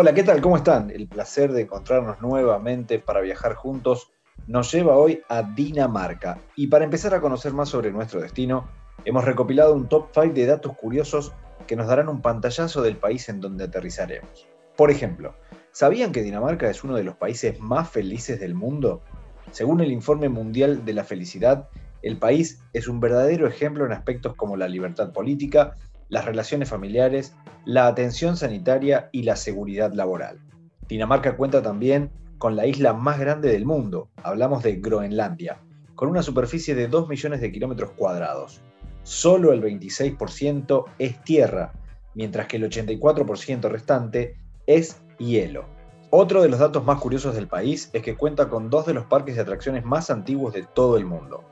Hola, ¿qué tal? ¿Cómo están? El placer de encontrarnos nuevamente para viajar juntos nos lleva hoy a Dinamarca. Y para empezar a conocer más sobre nuestro destino, hemos recopilado un top 5 de datos curiosos que nos darán un pantallazo del país en donde aterrizaremos. Por ejemplo, ¿sabían que Dinamarca es uno de los países más felices del mundo? Según el Informe Mundial de la Felicidad, el país es un verdadero ejemplo en aspectos como la libertad política, las relaciones familiares, la atención sanitaria y la seguridad laboral. Dinamarca cuenta también con la isla más grande del mundo, hablamos de Groenlandia, con una superficie de 2 millones de kilómetros cuadrados. Solo el 26% es tierra, mientras que el 84% restante es hielo. Otro de los datos más curiosos del país es que cuenta con dos de los parques de atracciones más antiguos de todo el mundo.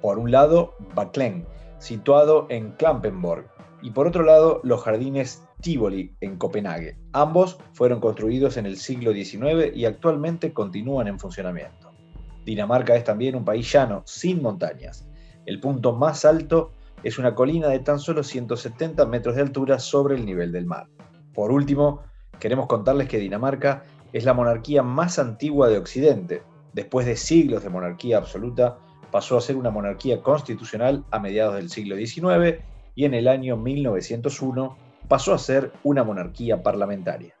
Por un lado, Backlen, situado en Klampenborg, y por otro lado los jardines Tivoli en Copenhague. Ambos fueron construidos en el siglo XIX y actualmente continúan en funcionamiento. Dinamarca es también un país llano, sin montañas. El punto más alto es una colina de tan solo 170 metros de altura sobre el nivel del mar. Por último, queremos contarles que Dinamarca es la monarquía más antigua de Occidente. Después de siglos de monarquía absoluta, pasó a ser una monarquía constitucional a mediados del siglo XIX y en el año 1901 pasó a ser una monarquía parlamentaria.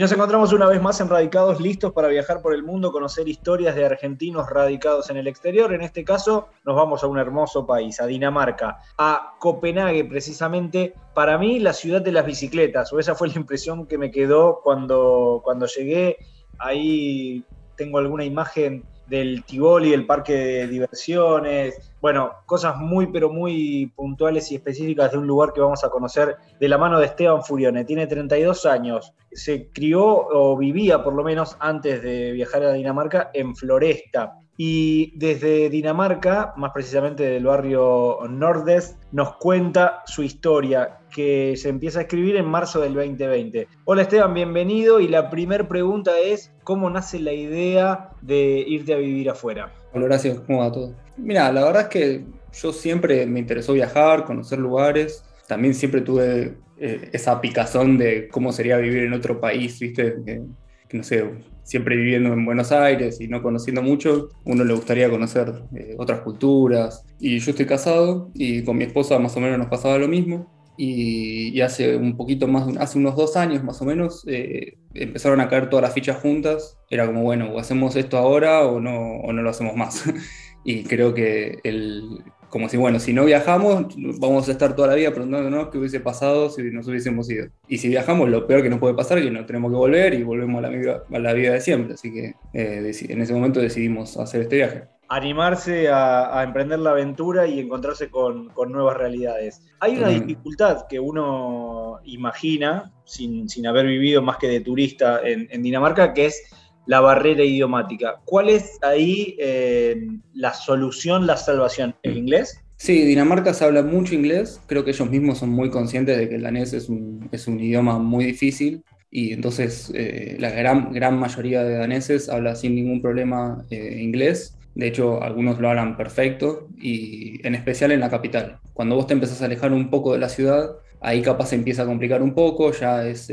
Nos encontramos una vez más en Radicados, listos para viajar por el mundo, conocer historias de argentinos radicados en el exterior. En este caso, nos vamos a un hermoso país, a Dinamarca, a Copenhague, precisamente. Para mí, la ciudad de las bicicletas, o esa fue la impresión que me quedó cuando, cuando llegué. Ahí tengo alguna imagen del Tivoli, el parque de diversiones, bueno, cosas muy pero muy puntuales y específicas de un lugar que vamos a conocer de la mano de Esteban Furione. Tiene 32 años, se crió o vivía por lo menos antes de viajar a Dinamarca en Floresta. Y desde Dinamarca, más precisamente del barrio Nordes, nos cuenta su historia que se empieza a escribir en marzo del 2020. Hola Esteban, bienvenido. Y la primera pregunta es, ¿cómo nace la idea de irte a vivir afuera? Hola Horacio, ¿cómo va todo? Mira, la verdad es que yo siempre me interesó viajar, conocer lugares. También siempre tuve eh, esa picazón de cómo sería vivir en otro país, ¿viste? Que, no sé, siempre viviendo en Buenos Aires y no conociendo mucho, uno le gustaría conocer eh, otras culturas. Y yo estoy casado y con mi esposa más o menos nos pasaba lo mismo. Y, hace un poquito más, hace unos dos años más o menos, eh, empezaron a caer todas las fichas juntas. Era como, bueno, o hacemos esto ahora o no, o no lo hacemos más. y creo que el, como si, bueno, si no viajamos, vamos a estar toda la vida preguntándonos qué hubiese pasado si nos hubiésemos ido. Y si viajamos, lo peor que nos puede pasar es que no tenemos que volver y volvemos a la a la vida de siempre. Así que eh, en ese momento decidimos hacer este viaje. Animarse a, emprender la aventura y encontrarse con, con nuevas realidades. Hay una dificultad que uno imagina, sin, sin, haber vivido más que de turista en, en Dinamarca, que es la barrera idiomática. ¿Cuál es ahí eh, la solución, la salvación? ¿El inglés? Sí, Dinamarca se habla mucho inglés. Creo que ellos mismos son muy conscientes de que el danés es un, es un idioma muy difícil y entonces eh, la gran, gran mayoría de daneses habla sin ningún problema eh, inglés. De hecho, algunos lo hablan perfecto y en especial en la capital. Cuando vos te empezás a alejar un poco de la ciudad, ahí capaz se empieza a complicar un poco, ya es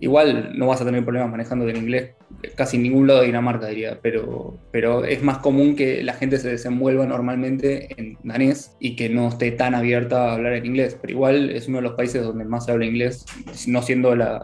Igual no vas a tener problemas manejando el inglés casi en ningún lado de Dinamarca, diría, pero, pero es más común que la gente se desenvuelva normalmente en danés y que no esté tan abierta a hablar en inglés. Pero igual es uno de los países donde más se habla inglés, no siendo la,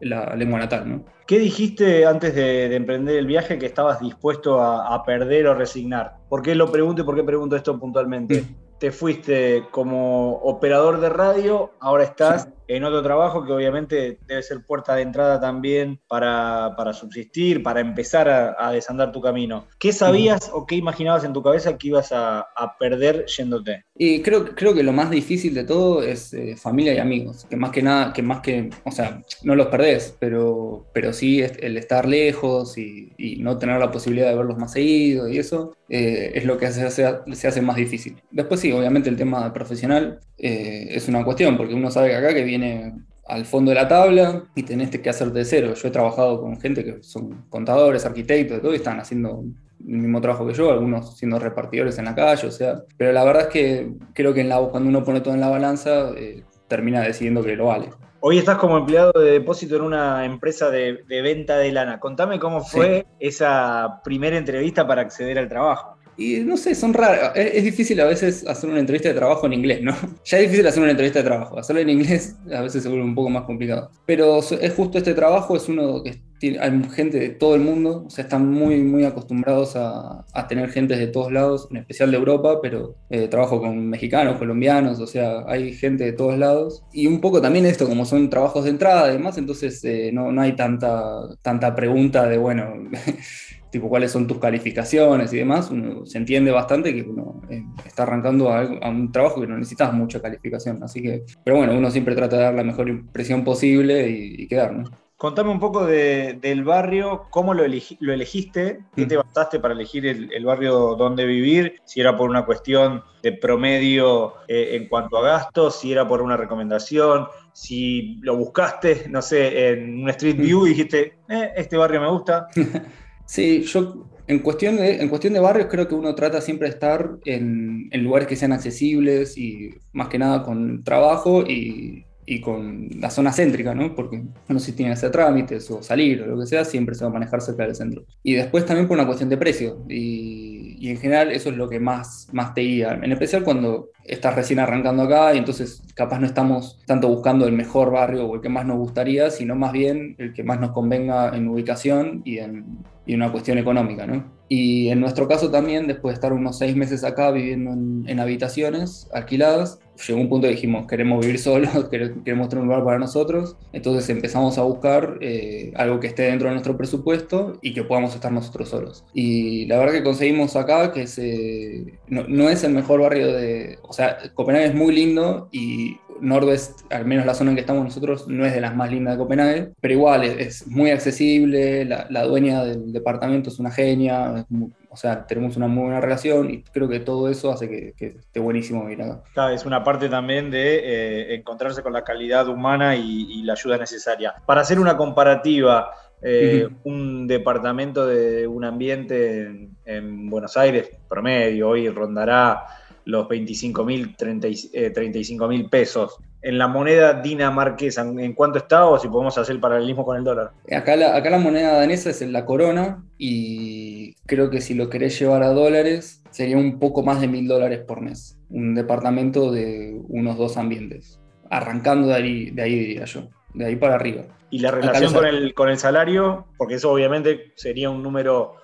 la, lengua natal. ¿no? ¿Qué dijiste antes de, emprender el viaje que estabas dispuesto a, a, perder o resignar? ¿Por qué lo pregunto y por qué pregunto esto puntualmente? te fuiste como operador de radio, ahora estás en otro trabajo que obviamente debe ser puerta de entrada también para, subsistir, para empezar a, desandar tu camino. ¿Qué sabías o qué imaginabas en tu cabeza que ibas a, perder yéndote? Y creo, creo que lo más difícil de todo es eh, familia y amigos, que más que nada, que más que, o sea, no los perdés, pero, pero sí el estar lejos y, no tener la posibilidad de verlos más seguido y eso eh, es lo que se hace, se hace más difícil. Después sí, obviamente el tema profesional eh, es una cuestión, porque uno sabe que acá que viene al fondo de la tabla y tenés que hacer de cero. Yo he trabajado con gente que son contadores, arquitectos, todo, y están haciendo el mismo trabajo que yo, algunos siendo repartidores en la calle, o sea, pero la verdad es que creo que en la, cuando uno pone todo en la balanza, eh, termina decidiendo que lo vale. Hoy estás como empleado de depósito en una empresa de, venta de lana. Contame cómo fue esa primera entrevista para acceder al trabajo. Y no sé, son raras. Es, difícil a veces hacer una entrevista de trabajo en inglés, ¿no? Ya es difícil hacer una entrevista de trabajo. Hacerlo en inglés a veces se vuelve un poco más complicado. Pero es justo este trabajo, es uno que tiene, hay gente de todo el mundo, o sea, están muy, muy acostumbrados a, a tener gente de todos lados, en especial de Europa, pero eh, trabajo con mexicanos, colombianos, o sea, hay gente de todos lados. Y un poco también esto, como son trabajos de entrada además, entonces eh, no, no hay tanta, tanta pregunta de, bueno. tipo cuáles son tus calificaciones y demás, uno se entiende bastante que uno eh, está arrancando a, un trabajo que no necesitas mucha calificación. Así que, pero bueno, uno siempre trata de dar la mejor impresión posible y, quedar, ¿no? Contame un poco del barrio, cómo lo, lo elegiste, qué te mm. basaste para elegir el, barrio donde vivir, si era por una cuestión de promedio eh, en cuanto a gastos, si era por una recomendación, si lo buscaste, no sé, en un Street mm. View y dijiste, eh, este barrio me gusta. Sí, yo en cuestión, de, en cuestión de barrios creo que uno trata siempre de estar en, lugares que sean accesibles y más que nada con trabajo y, con la zona céntrica, ¿no? Porque uno si tiene que hacer trámites o salir o lo que sea, siempre se va a manejar cerca del centro. Y después también por una cuestión de precio. Y, y en general eso es lo que más, más te guía. En especial cuando estás recién arrancando acá y entonces capaz no estamos tanto buscando el mejor barrio o el que más nos gustaría, sino más bien el que más nos convenga en ubicación y en, y una cuestión económica, ¿no? Y en nuestro caso también, después de estar unos seis meses acá viviendo en, habitaciones alquiladas, llegó un punto que dijimos, queremos vivir solos, queremos tener un lugar para nosotros, entonces empezamos a buscar eh, algo que esté dentro de nuestro presupuesto y que podamos estar nosotros solos. Y la verdad que conseguimos acá que se, no, no es el mejor barrio de... O sea, Copenhague es muy lindo y Nordwest, al menos la zona en que estamos nosotros, no es de las más lindas de Copenhague, pero igual es, muy accesible, la, dueña del departamento es una genia, o sea, tenemos una muy buena relación y creo que todo eso hace que, esté buenísimo vivir acá. es una parte también de eh, encontrarse con la calidad humana y, la ayuda necesaria. Para hacer una comparativa, eh, un departamento de un ambiente en Buenos Aires, promedio, hoy rondará los 25 mil, 35 mil pesos. En la moneda dinamarquesa, ¿en cuánto está o si podemos hacer el paralelismo con el dólar? Acá la, acá la moneda danesa es la corona y creo que si lo querés llevar a dólares sería un poco más de mil dólares por mes. Un departamento de unos dos ambientes. Arrancando de ahí, de ahí diría yo, de ahí para arriba. Y la relación con el, con el salario, porque eso obviamente sería un número,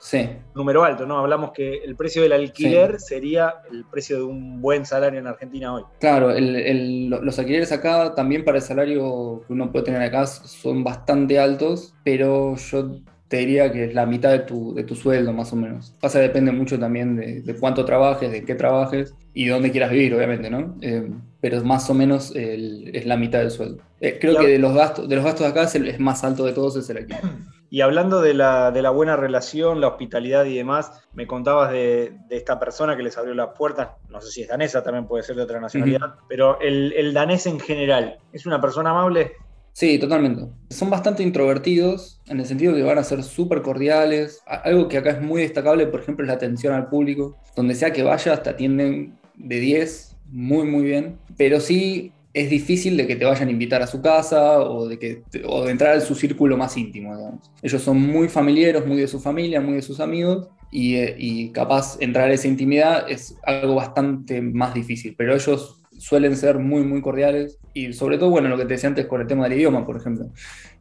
número alto, ¿no? Hablamos que el precio del alquiler sería el precio de un buen salario en Argentina hoy. Claro, los alquileres acá también para el salario que uno puede tener acá son bastante altos, pero yo te diría que es la mitad de tu, de tu sueldo más o menos. Pasa, depende mucho también de, cuánto trabajes, de qué trabajes y de dónde quieras vivir, obviamente, ¿no? Eh, pero más o menos es la mitad del sueldo. Eh, creo que de los, gastos, de los gastos de acá es el más alto de todos, es el aquí. Y hablando de la, de la, buena relación, la hospitalidad y demás, me contabas de, esta persona que les abrió las puertas, no sé si es danesa, también puede ser de otra nacionalidad, pero el, el danés en general, ¿es una persona amable? Sí, totalmente. Son bastante introvertidos, en el sentido que van a ser súper cordiales. Algo que acá es muy destacable, por ejemplo, es la atención al público. Donde sea que vayas, te atienden de 10, muy, muy bien. Pero sí es difícil de que te vayan a invitar a su casa o de, que, o entrar en su círculo más íntimo. Ellos son muy familiares, muy de su familia, muy de sus amigos. Y, eh, y capaz entrar a esa intimidad es algo bastante más difícil, pero ellos suelen ser muy, muy cordiales y sobre todo, bueno, lo que te decía antes con el tema del idioma, por ejemplo.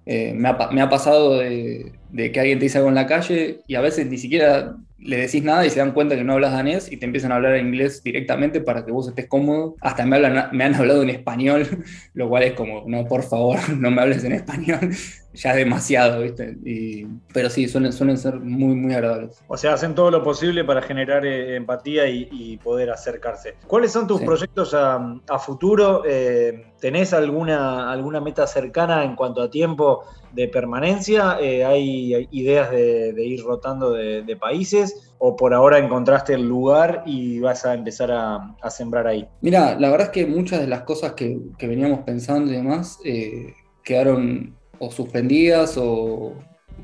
Eh, me, ha, pasado de, que alguien te dice algo en la calle y a veces ni siquiera le decís nada y se dan cuenta que no hablas danés y te empiezan a hablar en inglés directamente para que vos estés cómodo. Hasta me, hablan, me han hablado en español, lo cual es como, no, por favor, no me hables en español ya es demasiado, ¿viste? pero sí, suelen, suelen ser muy, muy agradables. O sea, hacen todo lo posible para generar eh, empatía y, poder acercarse. ¿Cuáles son tus proyectos a, futuro? Eh, ¿Tenés alguna, alguna meta cercana en cuanto a tiempo de permanencia? Eh, ¿Hay ideas de, ir rotando de, países? ¿O por ahora encontraste el lugar y vas a empezar a, sembrar ahí? Mira, la verdad es que muchas de las cosas que, que veníamos pensando y demás quedaron o suspendidas o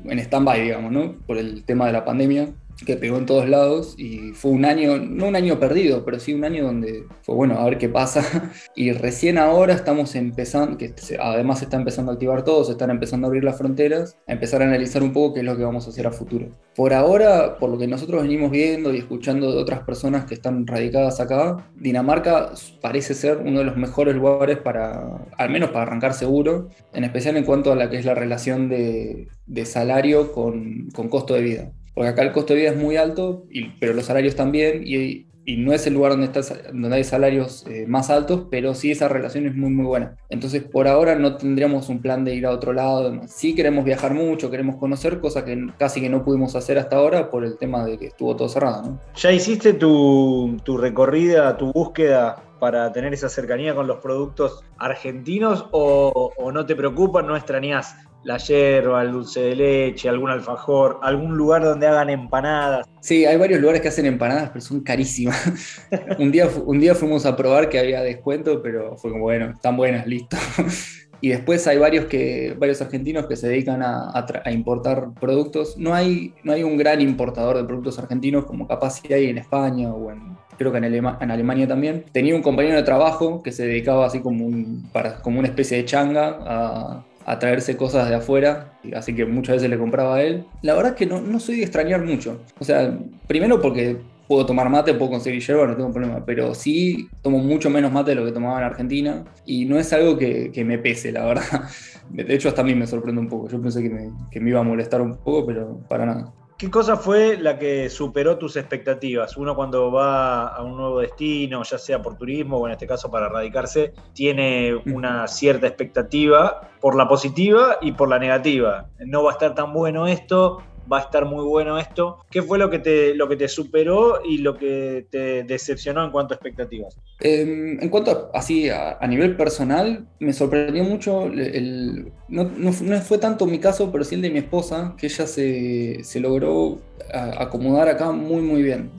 en stand-by, digamos, ¿no? Por el tema de la pandemia que pegó en todos lados y fue un año, no un año perdido, pero sí un año donde fue bueno, a ver qué pasa. Y recién ahora estamos empezando, que además se está empezando a activar todo, se están empezando a abrir las fronteras, a empezar a analizar un poco qué es lo que vamos a hacer a futuro. Por ahora, por lo que nosotros venimos viendo y escuchando de otras personas que están radicadas acá, Dinamarca parece ser uno de los mejores lugares para, al menos para arrancar seguro, en especial en cuanto a la que es la relación de, salario con, con costo de vida porque acá el costo de vida es muy alto, pero los salarios también, y, no es el lugar donde, está, donde hay salarios eh, más altos, pero sí esa relación es muy, muy buena. Entonces, por ahora no tendríamos un plan de ir a otro lado. Sí queremos viajar mucho, queremos conocer, cosa que casi que no pudimos hacer hasta ahora por el tema de que estuvo todo cerrado. ¿Ya hiciste tu, tu recorrida, tu búsqueda para tener esa cercanía con los productos argentinos o, o no te preocupan, no extrañas la yerba, el dulce de leche, algún alfajor, algún lugar donde hagan empanadas. Sí, hay varios lugares que hacen empanadas, pero son carísimas. un, día, un día fuimos a probar que había descuento, pero fue como, bueno, están buenas, listo. y después hay varios, que, varios argentinos que se dedican a, importar productos. No hay, no hay un gran importador de productos argentinos como capaz si hay en España o en, creo que en, en, Alemania también. Tenía un compañero de trabajo que se dedicaba así como, un, para, como una especie de changa a a traerse cosas de afuera, así que muchas veces le compraba a él. La verdad es que no, no soy de extrañar mucho. O sea, primero porque puedo tomar mate, puedo conseguir yerba, no tengo problema, pero sí tomo mucho menos mate de lo que tomaba en Argentina y no es algo que, que me pese, la verdad. De hecho, hasta a mí me sorprende un poco. Yo pensé que me, que me iba a molestar un poco, pero para nada. ¿Qué cosa fue la que superó tus expectativas? Uno cuando va a un nuevo destino, ya sea por turismo o en este caso para radicarse, tiene una cierta expectativa por la positiva y por la negativa. No va a estar tan bueno esto, va a estar muy bueno esto. ¿Qué fue lo que te, lo que te superó y lo que te decepcionó en cuanto a expectativas? Em, en cuanto a, así a, nivel personal, me sorprendió mucho, el, no, no, fue tanto mi caso, pero sí el de mi esposa, que ella se, se logró acomodar acá muy muy bien.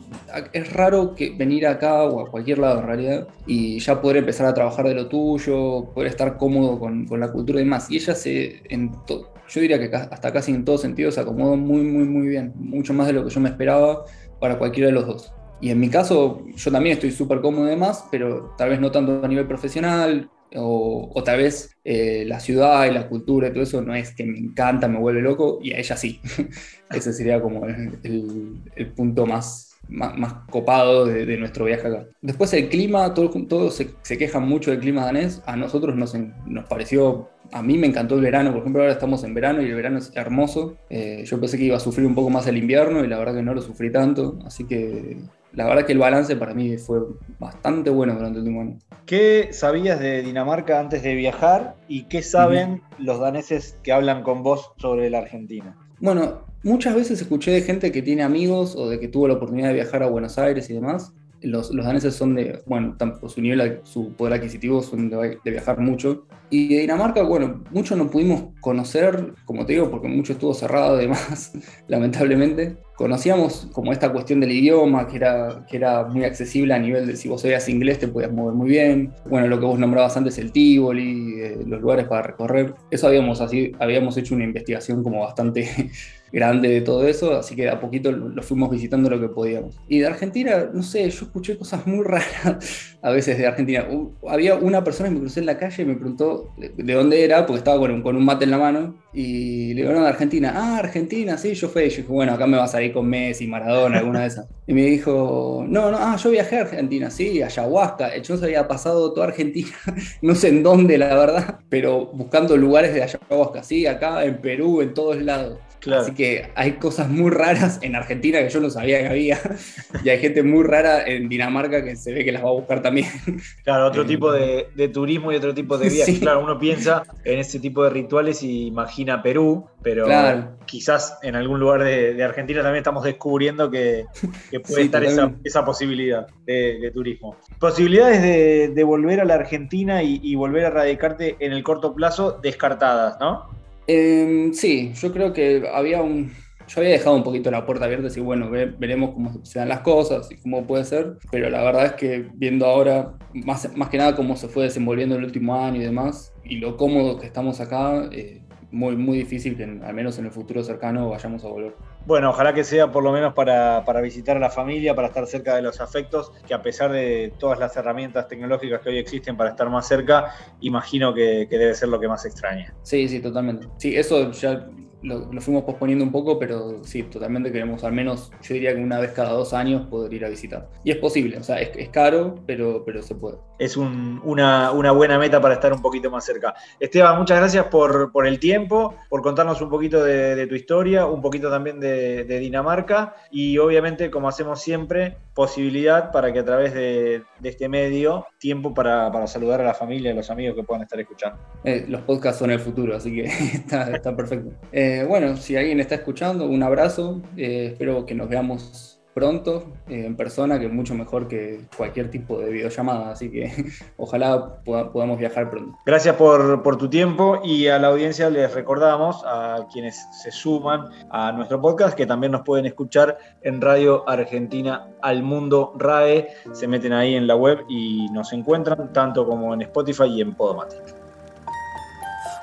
Es raro que venir acá o a cualquier lado en realidad y ya poder empezar a trabajar de lo tuyo, poder estar cómodo con, con la cultura y demás. Y ella se, en yo diría que hasta casi en todos sentidos se acomodó muy, muy, muy bien, mucho más de lo que yo me esperaba para cualquiera de los dos. Y en mi caso, yo también estoy súper cómodo de más, pero tal vez no tanto a nivel profesional, o, tal vez eh, la ciudad y la cultura y todo eso no es que me encanta, me vuelve loco, y a ella sí. Ese sería como el, punto más, más, copado de, nuestro viaje acá. Después el clima, todos todo se, se, quejan mucho del clima danés, a nosotros nos, nos pareció, a mí me encantó el verano, por ejemplo ahora estamos en verano y el verano es hermoso, eh, yo pensé que iba a sufrir un poco más el invierno y la verdad que no lo sufrí tanto, así que la verdad que el balance para mí fue bastante bueno durante el último año. ¿Qué sabías de Dinamarca antes de viajar y qué saben los daneses que hablan con vos sobre la Argentina? Bueno, Muchas veces escuché de gente que tiene amigos o de que tuvo la oportunidad de viajar a Buenos Aires y demás. Los, los daneses son de, bueno, por su nivel, su poder adquisitivo son de, de, viajar mucho. Y de Dinamarca, bueno, mucho no pudimos conocer, como te digo, porque mucho estuvo cerrado además, lamentablemente conocíamos como esta cuestión del idioma, que era, que era muy accesible a nivel de si vos sabías inglés te podías mover muy bien. Bueno, lo que vos nombrabas antes, el Tivoli, eh, los lugares para recorrer. Eso habíamos, así, habíamos hecho una investigación como bastante grande de todo eso, así que a poquito lo, fuimos visitando lo que podíamos. Y de Argentina, no sé, yo escuché cosas muy raras a veces de Argentina. había una persona que me crucé en la calle y me preguntó de, dónde era, porque estaba con un, mate en la mano, y le digo, no, de Argentina. Ah, Argentina, sí, yo fui. Yo dije, bueno, acá me vas a ir con Messi, Maradona, alguna de esas. Y me dijo, no, no, ah, yo viajé a Argentina, sí, ayahuasca. Yo se había pasado toda Argentina, no sé en dónde, la verdad, pero buscando lugares de ayahuasca, sí, acá en Perú, en todos lados. Así que hay cosas muy raras en Argentina que yo no sabía que había. y hay gente muy rara en Dinamarca que se ve que las va a buscar también. Claro, otro tipo de, turismo y otro tipo de viajes. Claro, uno piensa en ese tipo de rituales y imagina Perú, pero quizás en algún lugar de, Argentina también estamos descubriendo que, puede estar esa, posibilidad de, turismo. Posibilidades de, volver a la Argentina y, volver a radicarte en el corto plazo descartadas, ¿no? Em, sí, yo creo que había un, yo había dejado un poquito la puerta abierta, y bueno, veremos cómo se dan las cosas y cómo puede ser, pero la verdad es que viendo ahora, más, más que nada cómo se fue desenvolviendo el último año y demás, y lo cómodo que estamos acá, eh, muy, muy difícil que al menos en el futuro cercano vayamos a volver. Bueno, ojalá que sea por lo menos para, visitar a la familia, para estar cerca de los afectos, que a pesar de todas las herramientas tecnológicas que hoy existen para estar más cerca, imagino que, que debe ser lo que más extraña. Sí, sí, totalmente. Sí, eso ya lo, fuimos posponiendo un poco, pero sí, totalmente queremos al menos, yo diría que una vez cada dos años poder ir a visitar. Y es posible, o sea, es, caro, pero, pero se puede. Es una, buena meta para estar un poquito más cerca. Esteban, muchas gracias por, el tiempo, por contarnos un poquito de, tu historia, un poquito también de, Dinamarca y obviamente, como hacemos siempre, posibilidad para que a través de, este medio, tiempo para, saludar a la familia y a los amigos que puedan estar escuchando. Eh, los podcasts son el futuro, así que está, perfecto. Eh, bueno, si alguien está escuchando, un abrazo. Eh, espero que nos veamos pronto en persona, que es mucho mejor que cualquier tipo de videollamada. Así que ojalá podamos viajar pronto. Gracias por, por, tu tiempo y a la audiencia les recordamos a quienes se suman a nuestro podcast que también nos pueden escuchar en Radio Argentina al Mundo RAE. Se meten ahí en la web y nos encuentran tanto como en Spotify y en Podomatic.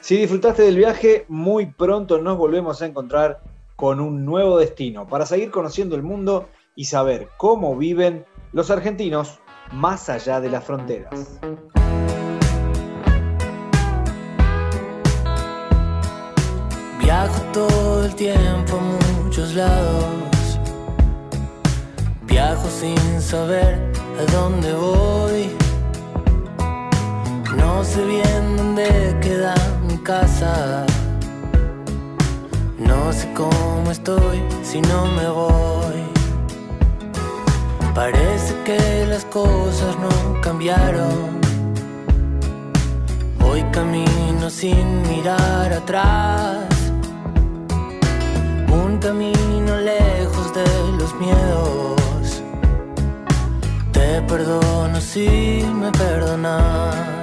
Si disfrutaste del viaje, muy pronto nos volvemos a encontrar con un nuevo destino para seguir conociendo el mundo y saber cómo viven los argentinos más allá de las fronteras. Viajo todo el tiempo a muchos lados. Viajo sin saber a dónde voy. No sé bien dónde queda mi casa. No sé cómo estoy si no me voy. Parece que las cosas no cambiaron. Hoy camino sin mirar atrás un camino lejos de los miedos. Perdono si me perdonas.